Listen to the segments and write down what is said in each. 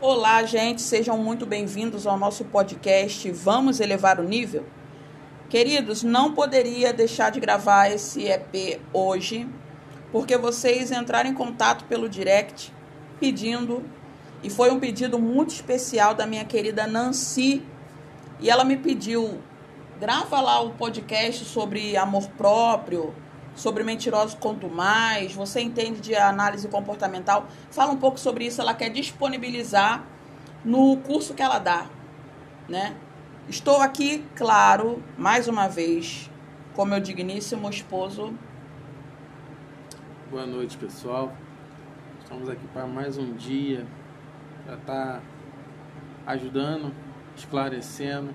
Olá, gente, sejam muito bem-vindos ao nosso podcast Vamos Elevar o Nível. Queridos, não poderia deixar de gravar esse EP hoje, porque vocês entraram em contato pelo direct pedindo, e foi um pedido muito especial da minha querida Nancy, e ela me pediu: grava lá o podcast sobre amor próprio, sobre mentirosos quanto mais, você entende de análise comportamental, fala um pouco sobre isso, ela quer disponibilizar no curso que ela dá, né? Estou aqui, claro, mais uma vez, com meu digníssimo esposo. Boa noite, pessoal. Estamos aqui para mais um dia para estar tá ajudando, esclarecendo.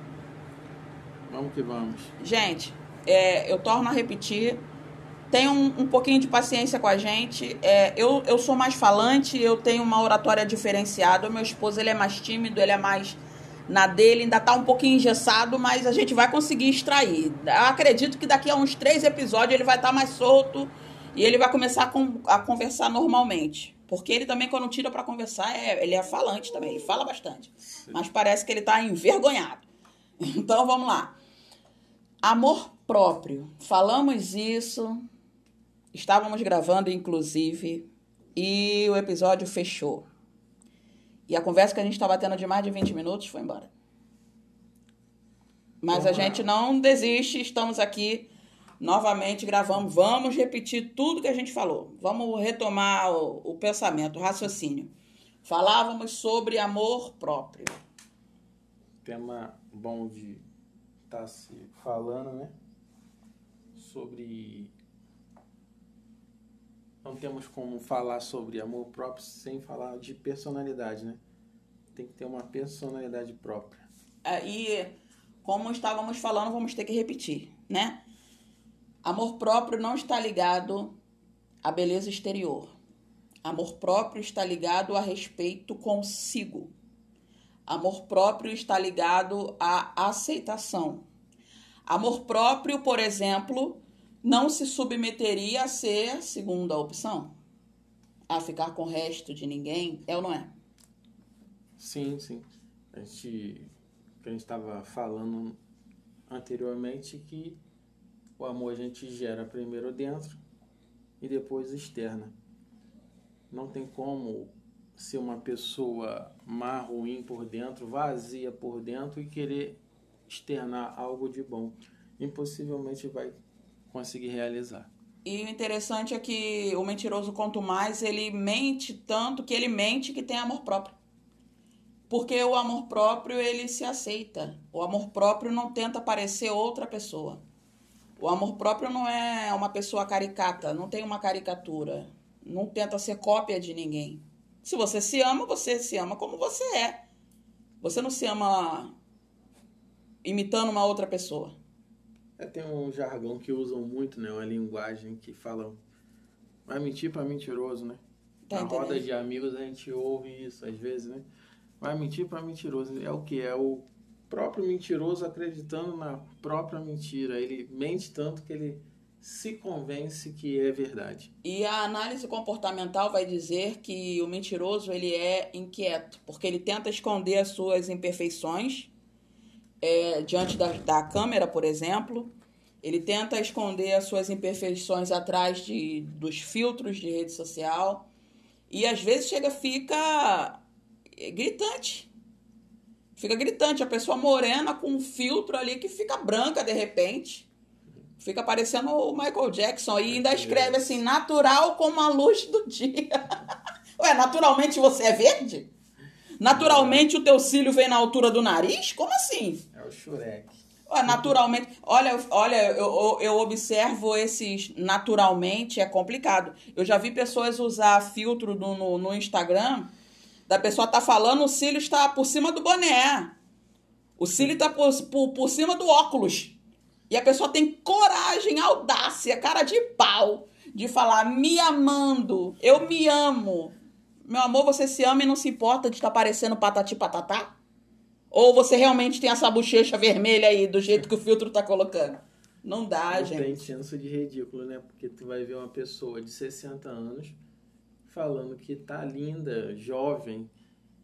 Vamos que vamos. Gente, é, eu torno a repetir, tenham um, pouquinho de paciência com a gente. É, eu, eu sou mais falante, eu tenho uma oratória diferenciada. O meu esposo ele é mais tímido, ele é mais na dele, ainda tá um pouquinho engessado, mas a gente vai conseguir extrair. Eu acredito que daqui a uns três episódios ele vai estar tá mais solto e ele vai começar a, com, a conversar normalmente. Porque ele também, quando tira para conversar, é, ele é falante também, ele fala bastante. Mas parece que ele tá envergonhado. Então vamos lá. Amor próprio. Falamos isso Estávamos gravando, inclusive, e o episódio fechou. E a conversa que a gente estava tendo de mais de 20 minutos foi embora. Mas a gente não desiste, estamos aqui novamente gravamos. Vamos repetir tudo que a gente falou. Vamos retomar o, o pensamento, o raciocínio. Falávamos sobre amor próprio. Tema bom de estar tá se falando, né? Sobre não temos como falar sobre amor próprio sem falar de personalidade, né? Tem que ter uma personalidade própria. É, e como estávamos falando, vamos ter que repetir, né? Amor próprio não está ligado à beleza exterior. Amor próprio está ligado a respeito consigo. Amor próprio está ligado à aceitação. Amor próprio, por exemplo, não se submeteria a ser segunda opção? A ficar com o resto de ninguém? É ou não é? Sim, sim. A gente, a gente estava falando anteriormente que o amor a gente gera primeiro dentro e depois externa. Não tem como ser uma pessoa má, ruim por dentro, vazia por dentro e querer externar algo de bom. Impossivelmente vai conseguir realizar. E o interessante é que o mentiroso, quanto mais, ele mente tanto que ele mente que tem amor próprio. Porque o amor próprio, ele se aceita. O amor próprio não tenta parecer outra pessoa. O amor próprio não é uma pessoa caricata, não tem uma caricatura. Não tenta ser cópia de ninguém. Se você se ama, você se ama como você é. Você não se ama imitando uma outra pessoa. É, tem um jargão que usam muito, né? Uma linguagem que falam. Vai mentir para mentiroso, né? Tá Na roda de amigos a gente ouve isso às vezes, né? Vai mentir para mentiroso. É o que? É o próprio mentiroso acreditando na própria mentira. Ele mente tanto que ele se convence que é verdade. E a análise comportamental vai dizer que o mentiroso ele é inquieto, porque ele tenta esconder as suas imperfeições é, diante da, da câmera, por exemplo. Ele tenta esconder as suas imperfeições atrás de, dos filtros de rede social. E às vezes chega, fica é, gritante. Fica gritante. A pessoa morena com um filtro ali que fica branca de repente. Fica parecendo o Michael Jackson. E ainda escreve assim, natural como a luz do dia. Ué, naturalmente você é verde? Naturalmente o teu cílio vem na altura do nariz? Como assim? É o Shurek. Naturalmente, olha, olha, eu, eu observo esses naturalmente, é complicado. Eu já vi pessoas usar filtro no, no, no Instagram, da pessoa tá falando, o cílio está por cima do boné. O cílio está por, por, por cima do óculos. E a pessoa tem coragem, audácia, cara de pau, de falar, me amando, eu me amo. Meu amor, você se ama e não se importa de estar tá parecendo patati patatá? Ou você realmente tem essa bochecha vermelha aí, do jeito que o filtro tá colocando? Não dá, não gente. Tem chance de ridículo, né? Porque tu vai ver uma pessoa de 60 anos falando que tá linda, jovem,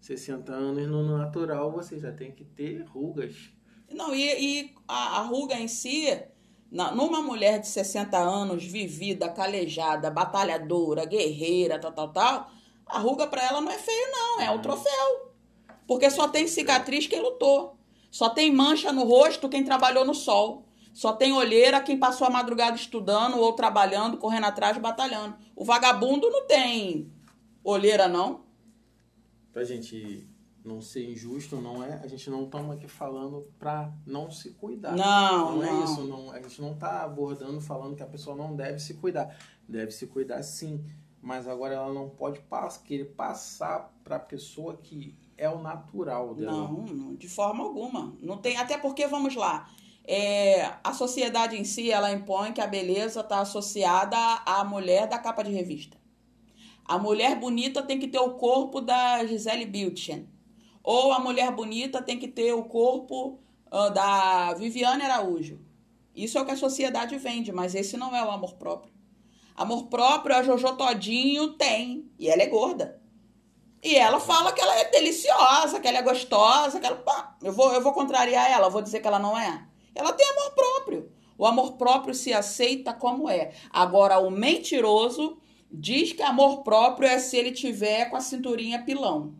60 anos no natural você já tem que ter rugas. Não, e, e a, a ruga em si, na, numa mulher de 60 anos, vivida, calejada, batalhadora, guerreira, tal, tal, tal, a ruga para ela não é feio, não, é o troféu. Porque só tem cicatriz quem lutou. Só tem mancha no rosto quem trabalhou no sol. Só tem olheira quem passou a madrugada estudando ou trabalhando, correndo atrás, batalhando. O vagabundo não tem olheira, não. Pra gente não ser injusto, não é? A gente não estamos aqui falando pra não se cuidar. Não, não. é não. isso. Não, a gente não tá abordando falando que a pessoa não deve se cuidar. Deve se cuidar sim. Mas agora ela não pode pass querer passar pra pessoa que é o natural dela. Não, não, de forma alguma. Não tem, até porque, vamos lá, é, a sociedade em si, ela impõe que a beleza está associada à mulher da capa de revista. A mulher bonita tem que ter o corpo da Gisele Bündchen. Ou a mulher bonita tem que ter o corpo uh, da Viviane Araújo. Isso é o que a sociedade vende, mas esse não é o amor próprio. Amor próprio a Jojo Todinho tem, e ela é gorda. E ela fala que ela é deliciosa, que ela é gostosa, que ela. Pá, eu, vou, eu vou contrariar ela, vou dizer que ela não é. Ela tem amor próprio. O amor próprio se aceita como é. Agora, o mentiroso diz que amor próprio é se ele tiver com a cinturinha pilão.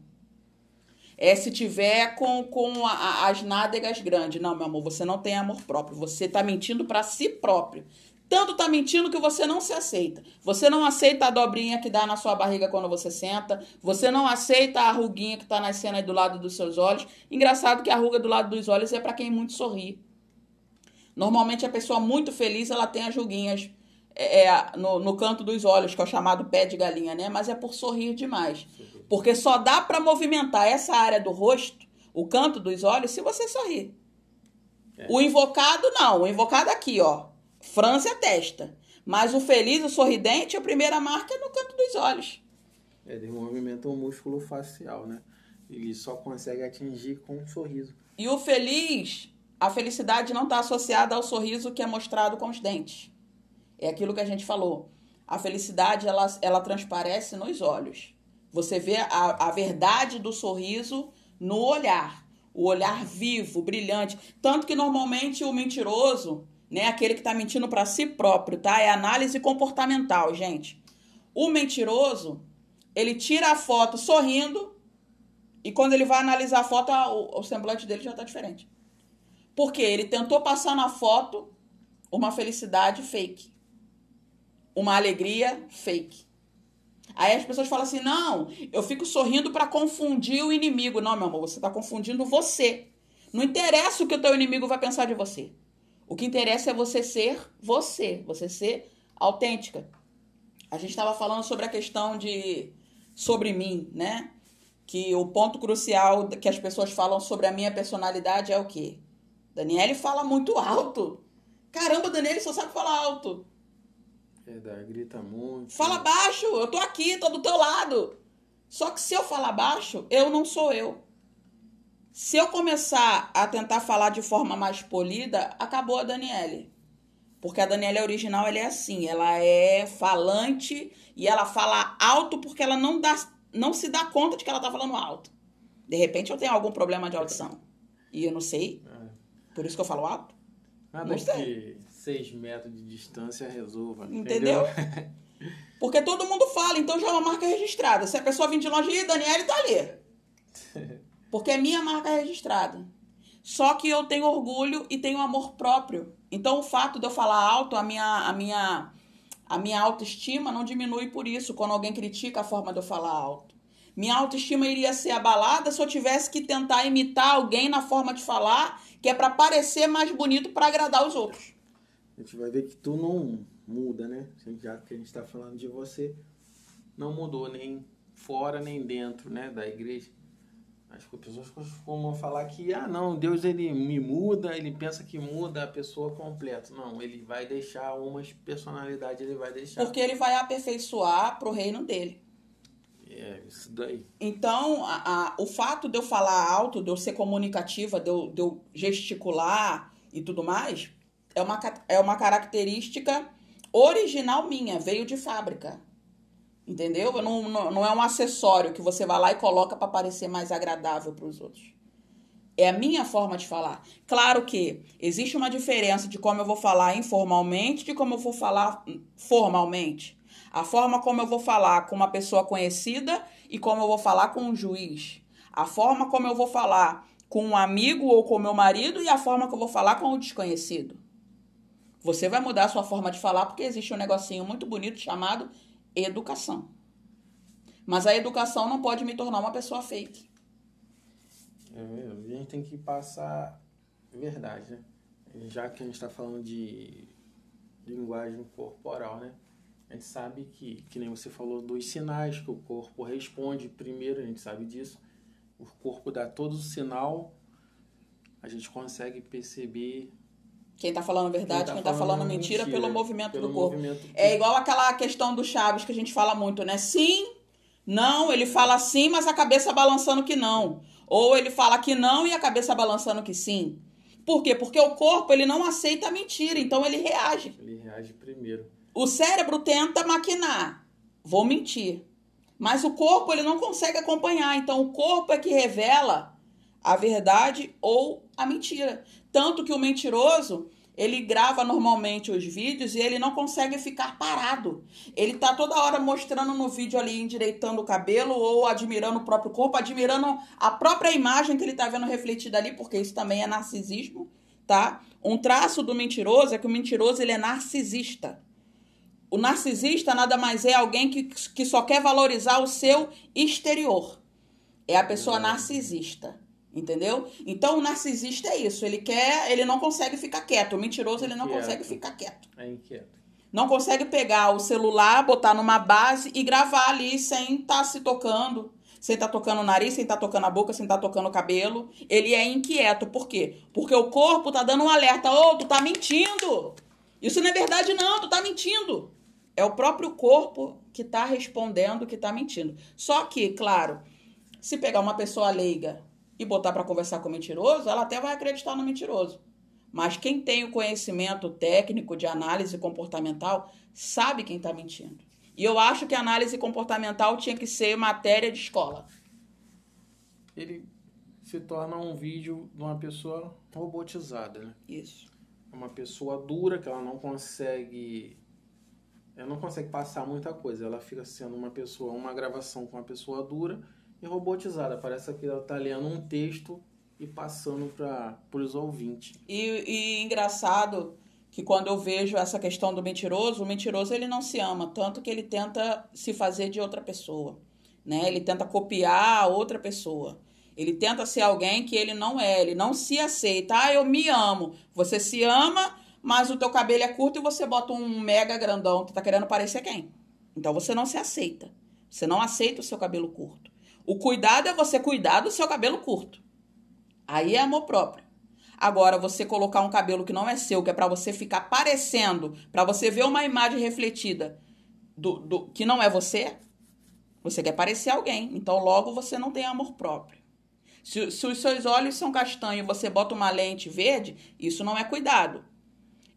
É se tiver com, com a, as nádegas grandes. Não, meu amor, você não tem amor próprio. Você está mentindo para si próprio. Tanto tá mentindo que você não se aceita. Você não aceita a dobrinha que dá na sua barriga quando você senta. Você não aceita a ruguinha que tá nascendo aí do lado dos seus olhos. Engraçado que a ruga do lado dos olhos é para quem muito sorri. Normalmente a pessoa muito feliz, ela tem as ruguinhas é, é, no, no canto dos olhos, que é o chamado pé de galinha, né? Mas é por sorrir demais. Porque só dá para movimentar essa área do rosto, o canto dos olhos, se você sorrir. É. O invocado, não. O invocado aqui, ó França é testa. Mas o feliz, o sorridente, a primeira marca é no canto dos olhos. É, ele movimenta o músculo facial, né? Ele só consegue atingir com um sorriso. E o feliz, a felicidade não está associada ao sorriso que é mostrado com os dentes. É aquilo que a gente falou. A felicidade, ela, ela transparece nos olhos. Você vê a, a verdade do sorriso no olhar. O olhar vivo, brilhante. Tanto que normalmente o mentiroso, né? Aquele que está mentindo para si próprio, tá? É análise comportamental, gente. O mentiroso, ele tira a foto sorrindo e quando ele vai analisar a foto, o, o semblante dele já está diferente. Porque ele tentou passar na foto uma felicidade fake. Uma alegria fake. Aí as pessoas falam assim: não, eu fico sorrindo para confundir o inimigo. Não, meu amor, você está confundindo você. Não interessa o que o teu inimigo vai pensar de você. O que interessa é você ser você, você ser autêntica. A gente estava falando sobre a questão de sobre mim, né? Que o ponto crucial que as pessoas falam sobre a minha personalidade é o quê? Daniele fala muito alto. Caramba, Daniele só sabe falar alto. É, grita muito. Fala baixo, eu tô aqui, tô do teu lado. Só que se eu falar baixo, eu não sou eu. Se eu começar a tentar falar de forma mais polida, acabou a Daniele. Porque a Daniela original ela é assim, ela é falante e ela fala alto porque ela não, dá, não se dá conta de que ela tá falando alto. De repente eu tenho algum problema de audição. E eu não sei. É. Por isso que eu falo alto. Nada não sei. que seis metros de distância resolva. Entendeu? entendeu? Porque todo mundo fala, então já é uma marca registrada. Se a pessoa vir de longe, Daniele tá ali. Porque é minha marca registrada. Só que eu tenho orgulho e tenho amor próprio. Então o fato de eu falar alto, a minha, a minha, a minha autoestima não diminui por isso quando alguém critica a forma de eu falar alto. Minha autoestima iria ser abalada se eu tivesse que tentar imitar alguém na forma de falar, que é para parecer mais bonito para agradar os outros. A gente vai ver que tu não muda, né? Já que a gente está falando de você, não mudou nem fora nem dentro, né, da igreja. As pessoas costumam falar que, ah, não, Deus ele me muda, ele pensa que muda a pessoa completa. Não, ele vai deixar umas personalidades, ele vai deixar. Porque ele vai aperfeiçoar pro reino dele. É, isso daí. Então, a, a, o fato de eu falar alto, de eu ser comunicativa, de eu, de eu gesticular e tudo mais, é uma, é uma característica original minha, veio de fábrica. Entendeu? Não, não, não é um acessório que você vai lá e coloca para parecer mais agradável para os outros. É a minha forma de falar. Claro que existe uma diferença de como eu vou falar informalmente de como eu vou falar formalmente. A forma como eu vou falar com uma pessoa conhecida e como eu vou falar com um juiz. A forma como eu vou falar com um amigo ou com meu marido e a forma que eu vou falar com o desconhecido. Você vai mudar a sua forma de falar porque existe um negocinho muito bonito chamado educação. Mas a educação não pode me tornar uma pessoa fake. É, a gente tem que passar verdade, né? Já que a gente está falando de linguagem corporal, né? A gente sabe que, que nem você falou, dos sinais que o corpo responde primeiro, a gente sabe disso. O corpo dá todo o sinal, a gente consegue perceber quem tá falando verdade, quem tá, quem tá falando, falando mentira, mentira, pelo movimento pelo do corpo. Movimento é igual aquela questão do Chaves que a gente fala muito, né? Sim, não, ele fala sim, mas a cabeça balançando que não. Ou ele fala que não e a cabeça balançando que sim. Por quê? Porque o corpo ele não aceita a mentira, então ele reage. Ele reage primeiro. O cérebro tenta maquinar. Vou mentir. Mas o corpo ele não consegue acompanhar. Então o corpo é que revela a verdade ou a mentira. Tanto que o mentiroso, ele grava normalmente os vídeos e ele não consegue ficar parado. Ele tá toda hora mostrando no vídeo ali, endireitando o cabelo ou admirando o próprio corpo, admirando a própria imagem que ele tá vendo refletida ali, porque isso também é narcisismo, tá? Um traço do mentiroso é que o mentiroso ele é narcisista. O narcisista nada mais é alguém que, que só quer valorizar o seu exterior. É a pessoa narcisista. Entendeu? Então o narcisista é isso. Ele quer, ele não consegue ficar quieto. O mentiroso ele não inquieto. consegue ficar quieto. É inquieto. Não consegue pegar o celular, botar numa base e gravar ali sem estar tá se tocando, sem estar tá tocando o nariz, sem estar tá tocando a boca, sem estar tá tocando o cabelo. Ele é inquieto. Por quê? Porque o corpo tá dando um alerta. Ô, oh, tu tá mentindo! Isso não é verdade, não, tu tá mentindo. É o próprio corpo que está respondendo que está mentindo. Só que, claro, se pegar uma pessoa leiga e botar para conversar com o mentiroso, ela até vai acreditar no mentiroso. Mas quem tem o conhecimento técnico de análise comportamental sabe quem está mentindo. E eu acho que análise comportamental tinha que ser matéria de escola. Ele se torna um vídeo de uma pessoa robotizada, né? Isso. Uma pessoa dura que ela não consegue ela não consegue passar muita coisa. Ela fica sendo uma pessoa, uma gravação com uma pessoa dura e robotizada. Parece que ela está lendo um texto e passando para os ouvintes. E, e engraçado que quando eu vejo essa questão do mentiroso, o mentiroso ele não se ama, tanto que ele tenta se fazer de outra pessoa, né? Ele tenta copiar outra pessoa. Ele tenta ser alguém que ele não é, ele não se aceita. Ah, eu me amo. Você se ama, mas o teu cabelo é curto e você bota um mega grandão, tu tá querendo parecer quem? Então você não se aceita. Você não aceita o seu cabelo curto. O cuidado é você cuidar do seu cabelo curto. Aí é amor próprio. Agora, você colocar um cabelo que não é seu, que é para você ficar parecendo, para você ver uma imagem refletida do, do que não é você, você quer parecer alguém. Então, logo você não tem amor próprio. Se, se os seus olhos são castanhos e você bota uma lente verde, isso não é cuidado.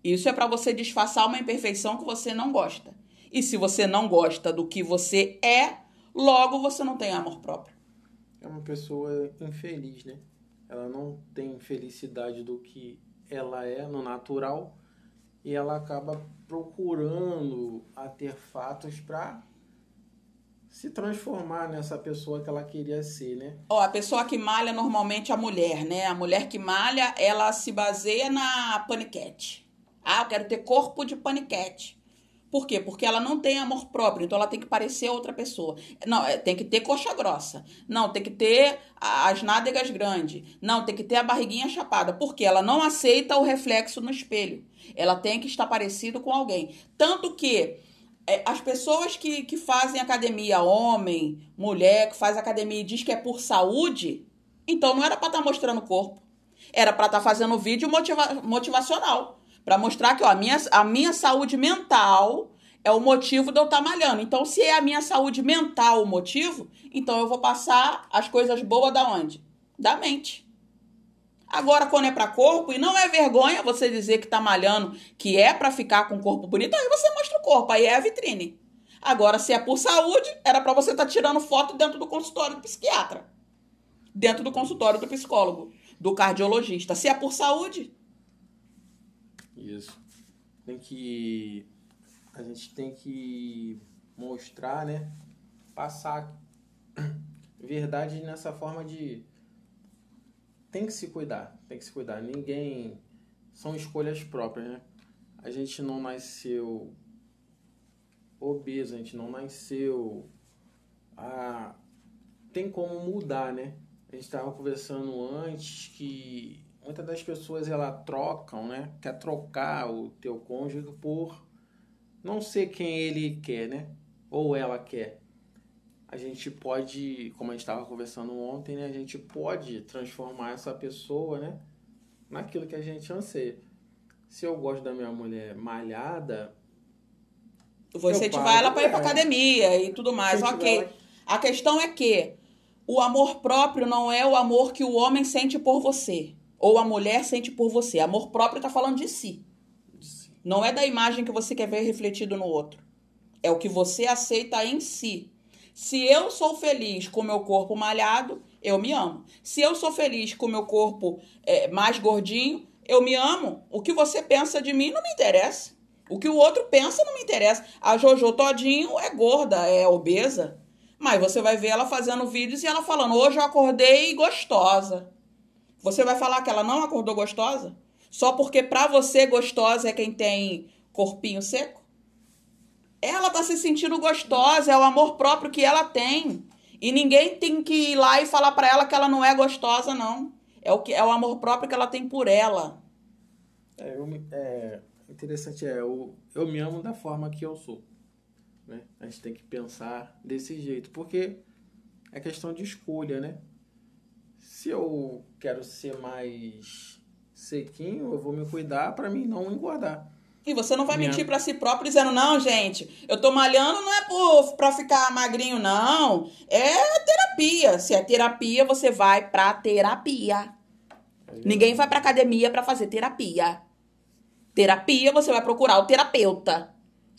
Isso é para você disfarçar uma imperfeição que você não gosta. E se você não gosta do que você é, logo você não tem amor próprio. É uma pessoa infeliz, né? Ela não tem felicidade do que ela é no natural e ela acaba procurando artefatos para se transformar nessa pessoa que ela queria ser, né? Ó, a pessoa que malha normalmente é a mulher, né? A mulher que malha, ela se baseia na paniquete. Ah, eu quero ter corpo de paniquete. Por quê? Porque ela não tem amor próprio, então ela tem que parecer outra pessoa. Não, é, tem que ter coxa grossa. Não, tem que ter as nádegas grandes. Não, tem que ter a barriguinha chapada. Porque ela não aceita o reflexo no espelho. Ela tem que estar parecido com alguém. Tanto que é, as pessoas que, que fazem academia, homem, mulher, que faz academia e diz que é por saúde, então não era para estar tá mostrando o corpo. Era para estar tá fazendo vídeo motiva motivacional para mostrar que ó, a, minha, a minha saúde mental é o motivo de eu estar tá malhando. Então, se é a minha saúde mental o motivo, então eu vou passar as coisas boas da onde? Da mente. Agora, quando é para corpo, e não é vergonha você dizer que tá malhando, que é para ficar com o corpo bonito, aí você mostra o corpo, aí é a vitrine. Agora, se é por saúde, era para você estar tá tirando foto dentro do consultório do psiquiatra. Dentro do consultório do psicólogo, do cardiologista. Se é por saúde. Isso. Tem que. A gente tem que mostrar, né? Passar verdade nessa forma de. Tem que se cuidar. Tem que se cuidar. Ninguém. São escolhas próprias, né? A gente não nasceu obeso, a gente não nasceu. Ah, tem como mudar, né? A gente estava conversando antes que muitas das pessoas ela trocam, né? Quer trocar o teu cônjuge por não ser quem ele quer, né? Ou ela quer. A gente pode, como a gente estava conversando ontem, né? A gente pode transformar essa pessoa, né? Naquilo que a gente anseia. Se eu gosto da minha mulher malhada, você vai ela para ir para academia e tudo mais, ok. Ela... A questão é que o amor próprio não é o amor que o homem sente por você ou a mulher sente por você. Amor próprio está falando de si. Não é da imagem que você quer ver refletido no outro. É o que você aceita em si. Se eu sou feliz com o meu corpo malhado, eu me amo. Se eu sou feliz com o meu corpo é, mais gordinho, eu me amo. O que você pensa de mim não me interessa. O que o outro pensa não me interessa. A Jojo Todinho é gorda, é obesa. Mas você vai ver ela fazendo vídeos e ela falando: hoje eu acordei gostosa. Você vai falar que ela não acordou gostosa? Só porque pra você gostosa é quem tem corpinho seco? Ela tá se sentindo gostosa, é o amor próprio que ela tem. E ninguém tem que ir lá e falar para ela que ela não é gostosa, não. É o, que, é o amor próprio que ela tem por ela. É, eu, é, interessante é, eu, eu me amo da forma que eu sou. Né? A gente tem que pensar desse jeito, porque é questão de escolha, né? Se eu quero ser mais sequinho, eu vou me cuidar para mim não engordar. E você não vai Minha... mentir para si próprio dizendo, não, gente, eu tô malhando não é por, pra ficar magrinho, não. É terapia. Se é terapia, você vai pra terapia. Ninguém vai pra academia para fazer terapia. Terapia, você vai procurar o terapeuta.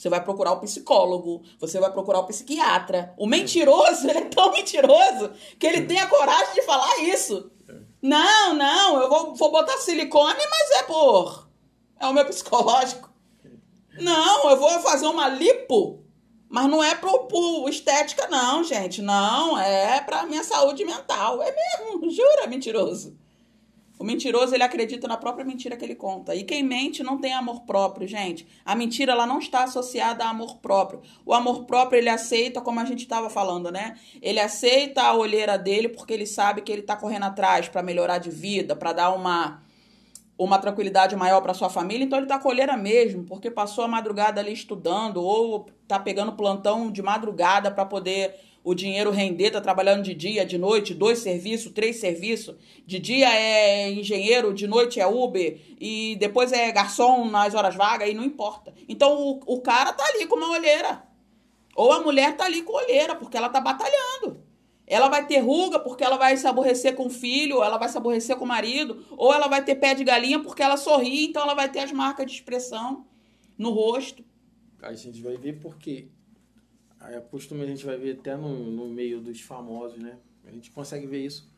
Você vai procurar o psicólogo, você vai procurar o psiquiatra. O mentiroso, ele é tão mentiroso que ele tem a coragem de falar isso. Não, não, eu vou, vou botar silicone, mas é por. É o meu psicológico. Não, eu vou fazer uma lipo, mas não é pro, pro estética, não, gente. Não, é pra minha saúde mental. É mesmo, jura, mentiroso. O mentiroso, ele acredita na própria mentira que ele conta. E quem mente não tem amor próprio, gente. A mentira, ela não está associada a amor próprio. O amor próprio, ele aceita, como a gente estava falando, né? Ele aceita a olheira dele porque ele sabe que ele está correndo atrás para melhorar de vida, para dar uma uma tranquilidade maior para sua família, então ele tá olheira mesmo, porque passou a madrugada ali estudando ou tá pegando plantão de madrugada para poder o dinheiro render, tá trabalhando de dia, de noite, dois serviços, três serviços. De dia é engenheiro, de noite é Uber, e depois é garçom nas horas vagas, e não importa. Então o, o cara tá ali com uma olheira. Ou a mulher tá ali com olheira, porque ela tá batalhando. Ela vai ter ruga porque ela vai se aborrecer com o filho, ou ela vai se aborrecer com o marido, ou ela vai ter pé de galinha porque ela sorri, então ela vai ter as marcas de expressão no rosto. A gente vai ver porque Aí a costume a gente vai ver até no, no meio dos famosos, né? A gente consegue ver isso.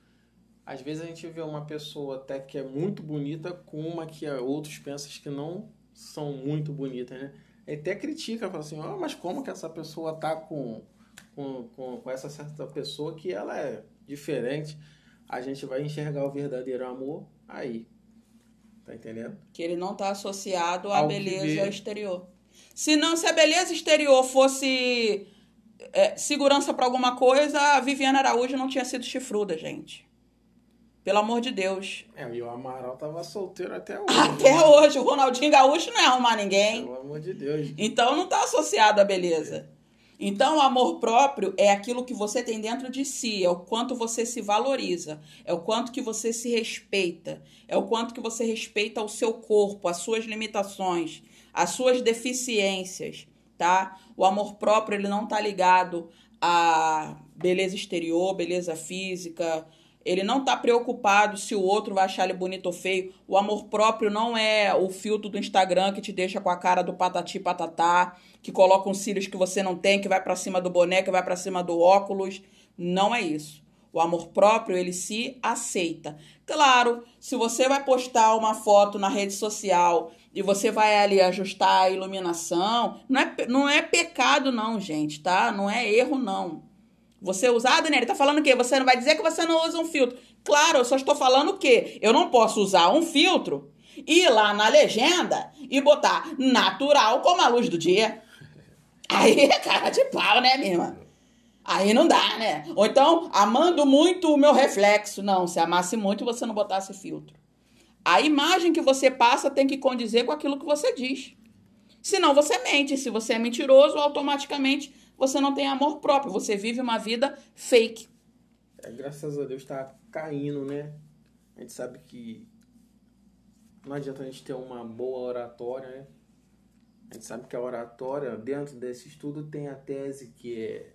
Às vezes a gente vê uma pessoa até que é muito bonita com uma que outros pensam que não são muito bonitas, né? Até critica, fala assim, oh, mas como que essa pessoa tá com, com, com, com essa certa pessoa que ela é diferente? A gente vai enxergar o verdadeiro amor aí. Tá entendendo? Que ele não tá associado à Ao beleza exterior. Se não, se a beleza exterior fosse é, segurança para alguma coisa, a Viviana Araújo não tinha sido chifruda, gente. Pelo amor de Deus. É, e o Amaral tava solteiro até hoje. Até né? hoje. O Ronaldinho Gaúcho não é arrumar ninguém. Pelo amor de Deus. Então não tá associado à beleza. Então, o amor próprio é aquilo que você tem dentro de si, é o quanto você se valoriza, é o quanto que você se respeita, é o quanto que você respeita o seu corpo, as suas limitações, as suas deficiências tá? O amor próprio ele não tá ligado à beleza exterior, beleza física. Ele não está preocupado se o outro vai achar ele bonito ou feio. O amor próprio não é o filtro do Instagram que te deixa com a cara do patati patatá, que coloca uns cílios que você não tem, que vai para cima do boneco, que vai para cima do óculos. Não é isso. O amor próprio, ele se aceita. Claro, se você vai postar uma foto na rede social e você vai ali ajustar a iluminação, não é, não é pecado não, gente, tá? Não é erro não. Você usar, ah, Daniela, tá falando o quê? Você não vai dizer que você não usa um filtro. Claro, eu só estou falando o quê? Eu não posso usar um filtro, ir lá na legenda e botar natural como a luz do dia. Aí é cara de pau, né, minha irmã? Aí não dá, né? Ou então, amando muito o meu reflexo. Não, se amasse muito, você não botasse filtro. A imagem que você passa tem que condizer com aquilo que você diz. Senão você mente. Se você é mentiroso, automaticamente você não tem amor próprio. Você vive uma vida fake. É, graças a Deus está caindo, né? A gente sabe que não adianta a gente ter uma boa oratória, né? A gente sabe que a oratória, dentro desse estudo, tem a tese que é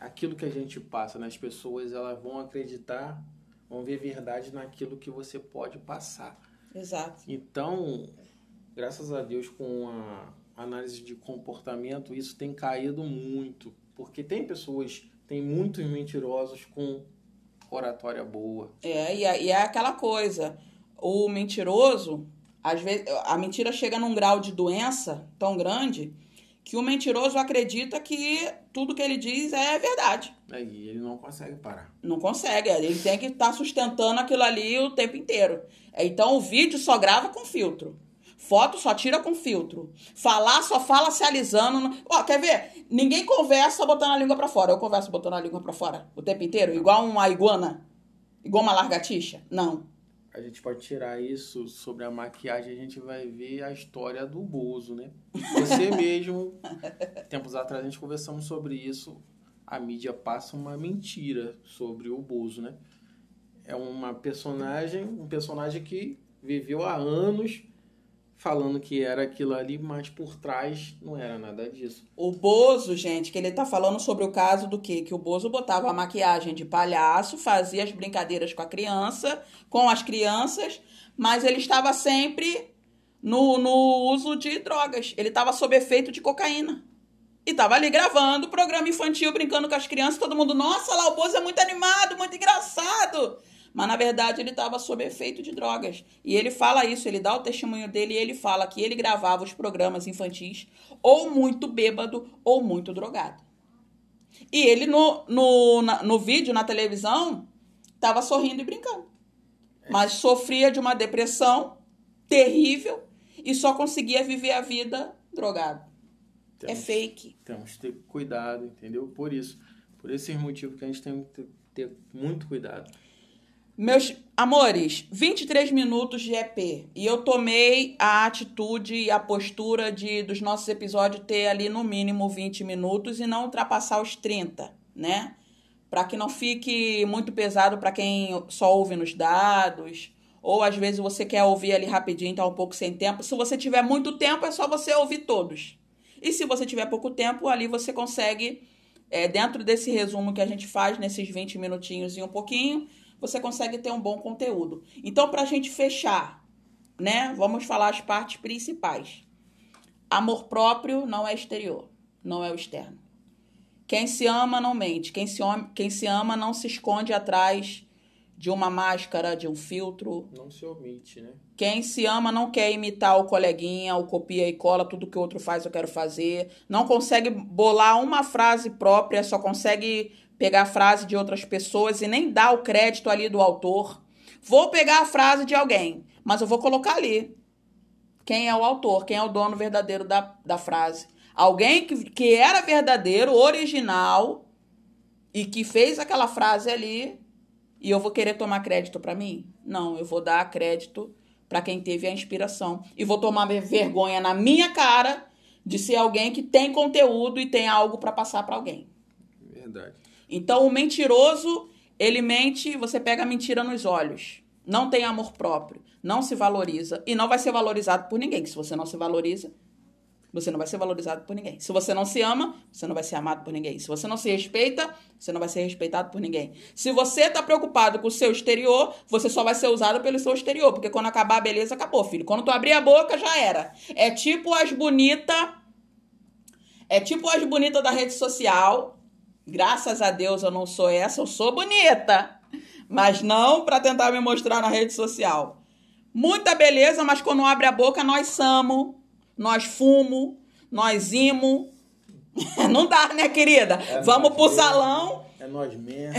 aquilo que a gente passa nas pessoas, elas vão acreditar, vão ver verdade naquilo que você pode passar. Exato. Então, graças a Deus, com a análise de comportamento, isso tem caído muito. Porque tem pessoas, tem muitos mentirosos com oratória boa. É, e é, e é aquela coisa. O mentiroso, às vezes, a mentira chega num grau de doença tão grande que o mentiroso acredita que tudo que ele diz é verdade. É, e ele não consegue parar. Não consegue, ele tem que estar tá sustentando aquilo ali o tempo inteiro. Então o vídeo só grava com filtro. Foto só tira com filtro. Falar só fala se alisando. Ó, quer ver? Ninguém conversa botando a língua para fora. Eu converso botando a língua para fora o tempo inteiro, igual uma iguana, igual uma largatixa. Não a gente pode tirar isso sobre a maquiagem, a gente vai ver a história do Bozo, né? Você mesmo, tempos atrás a gente conversamos sobre isso, a mídia passa uma mentira sobre o Bozo, né? É uma personagem, um personagem que viveu há anos falando que era aquilo ali, mas por trás não era nada disso. O Bozo, gente, que ele tá falando sobre o caso do quê? Que o Bozo botava a maquiagem de palhaço, fazia as brincadeiras com a criança, com as crianças, mas ele estava sempre no, no uso de drogas. Ele estava sob efeito de cocaína. E tava ali gravando o programa infantil, brincando com as crianças, todo mundo, nossa, lá o Bozo é muito animado, muito engraçado mas na verdade ele estava sob efeito de drogas. E ele fala isso, ele dá o testemunho dele e ele fala que ele gravava os programas infantis ou muito bêbado ou muito drogado. E ele no, no, na, no vídeo, na televisão, estava sorrindo e brincando. Mas sofria de uma depressão terrível e só conseguia viver a vida drogado. É temos, é fake. Temos que ter cuidado, entendeu? Por isso. Por esses motivos que a gente tem que ter muito cuidado. Meus amores, 23 minutos de EP. E eu tomei a atitude e a postura de dos nossos episódios ter ali no mínimo 20 minutos e não ultrapassar os 30, né? Para que não fique muito pesado para quem só ouve nos dados, ou às vezes você quer ouvir ali rapidinho, tá um pouco sem tempo. Se você tiver muito tempo, é só você ouvir todos. E se você tiver pouco tempo, ali você consegue, é, dentro desse resumo que a gente faz, nesses 20 minutinhos e um pouquinho, você consegue ter um bom conteúdo. Então, para a gente fechar, né? Vamos falar as partes principais. Amor próprio não é exterior, não é o externo. Quem se ama não mente. Quem se, quem se ama não se esconde atrás de uma máscara, de um filtro. Não se omite, né? Quem se ama não quer imitar o coleguinha, o copia e cola, tudo que o outro faz eu quero fazer. Não consegue bolar uma frase própria, só consegue pegar a frase de outras pessoas e nem dar o crédito ali do autor. Vou pegar a frase de alguém, mas eu vou colocar ali quem é o autor, quem é o dono verdadeiro da, da frase. Alguém que, que era verdadeiro, original, e que fez aquela frase ali, e eu vou querer tomar crédito para mim? Não, eu vou dar crédito para quem teve a inspiração. E vou tomar vergonha na minha cara de ser alguém que tem conteúdo e tem algo para passar para alguém. Verdade. Então, o mentiroso, ele mente, você pega a mentira nos olhos. Não tem amor próprio, não se valoriza e não vai ser valorizado por ninguém, se você não se valoriza, você não vai ser valorizado por ninguém. Se você não se ama, você não vai ser amado por ninguém. Se você não se respeita, você não vai ser respeitado por ninguém. Se você tá preocupado com o seu exterior, você só vai ser usado pelo seu exterior. Porque quando acabar a beleza, acabou, filho. Quando tu abrir a boca, já era. É tipo as bonitas. É tipo as bonitas da rede social. Graças a Deus eu não sou essa, eu sou bonita. Mas não para tentar me mostrar na rede social. Muita beleza, mas quando abre a boca, nós somos nós fumo, nós imo. Não dá, né, querida? É Vamos pro mesmo. salão. É nós mesmo.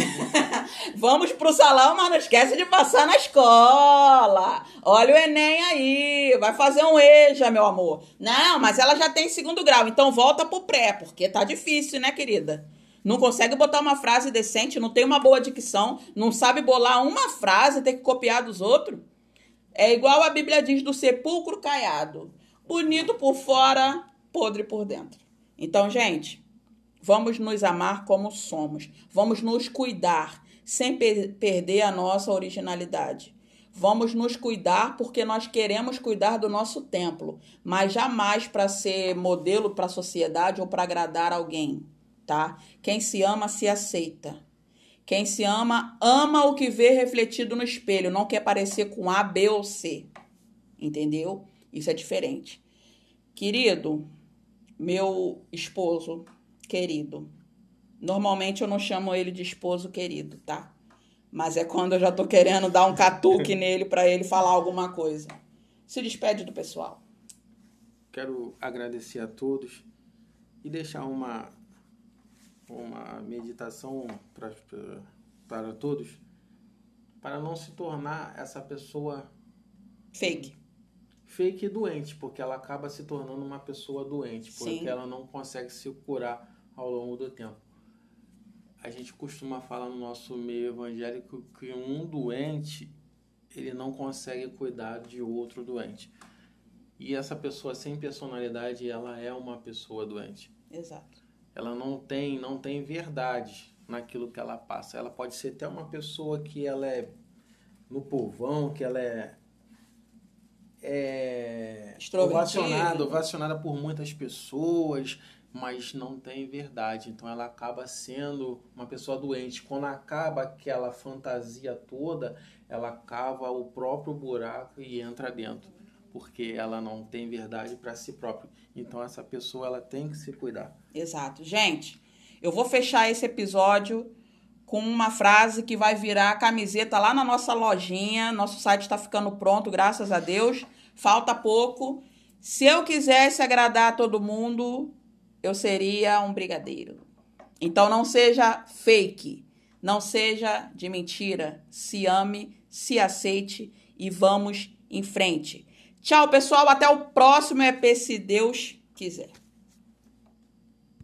Vamos pro salão, mas não esquece de passar na escola. Olha o Enem aí. Vai fazer um EJA, meu amor. Não, mas ela já tem segundo grau. Então volta pro pré, porque tá difícil, né, querida? Não consegue botar uma frase decente, não tem uma boa dicção, não sabe bolar uma frase, tem que copiar dos outros. É igual a Bíblia diz do sepulcro caiado bonito por fora, podre por dentro. Então, gente, vamos nos amar como somos. Vamos nos cuidar sem per perder a nossa originalidade. Vamos nos cuidar porque nós queremos cuidar do nosso templo, mas jamais para ser modelo para a sociedade ou para agradar alguém, tá? Quem se ama se aceita. Quem se ama, ama o que vê refletido no espelho, não quer parecer com A, B ou C. Entendeu? Isso é diferente. Querido, meu esposo querido. Normalmente eu não chamo ele de esposo querido, tá? Mas é quando eu já tô querendo dar um catuque nele para ele falar alguma coisa. Se despede do pessoal. Quero agradecer a todos e deixar uma uma meditação para para todos para não se tornar essa pessoa fake fake doente, porque ela acaba se tornando uma pessoa doente, porque Sim. ela não consegue se curar ao longo do tempo. A gente costuma falar no nosso meio evangélico que um doente ele não consegue cuidar de outro doente. E essa pessoa sem personalidade, ela é uma pessoa doente. Exato. Ela não tem, não tem verdade naquilo que ela passa. Ela pode ser até uma pessoa que ela é no povão, que ela é é, ovacionada, ovacionada por muitas pessoas, mas não tem verdade. Então ela acaba sendo uma pessoa doente. Quando acaba aquela fantasia toda, ela cava o próprio buraco e entra dentro, porque ela não tem verdade para si própria. Então essa pessoa ela tem que se cuidar. Exato. Gente, eu vou fechar esse episódio com uma frase que vai virar camiseta lá na nossa lojinha. Nosso site está ficando pronto, graças a Deus. Falta pouco. Se eu quisesse agradar a todo mundo, eu seria um brigadeiro. Então não seja fake, não seja de mentira. Se ame, se aceite e vamos em frente. Tchau, pessoal. Até o próximo EP, se Deus quiser.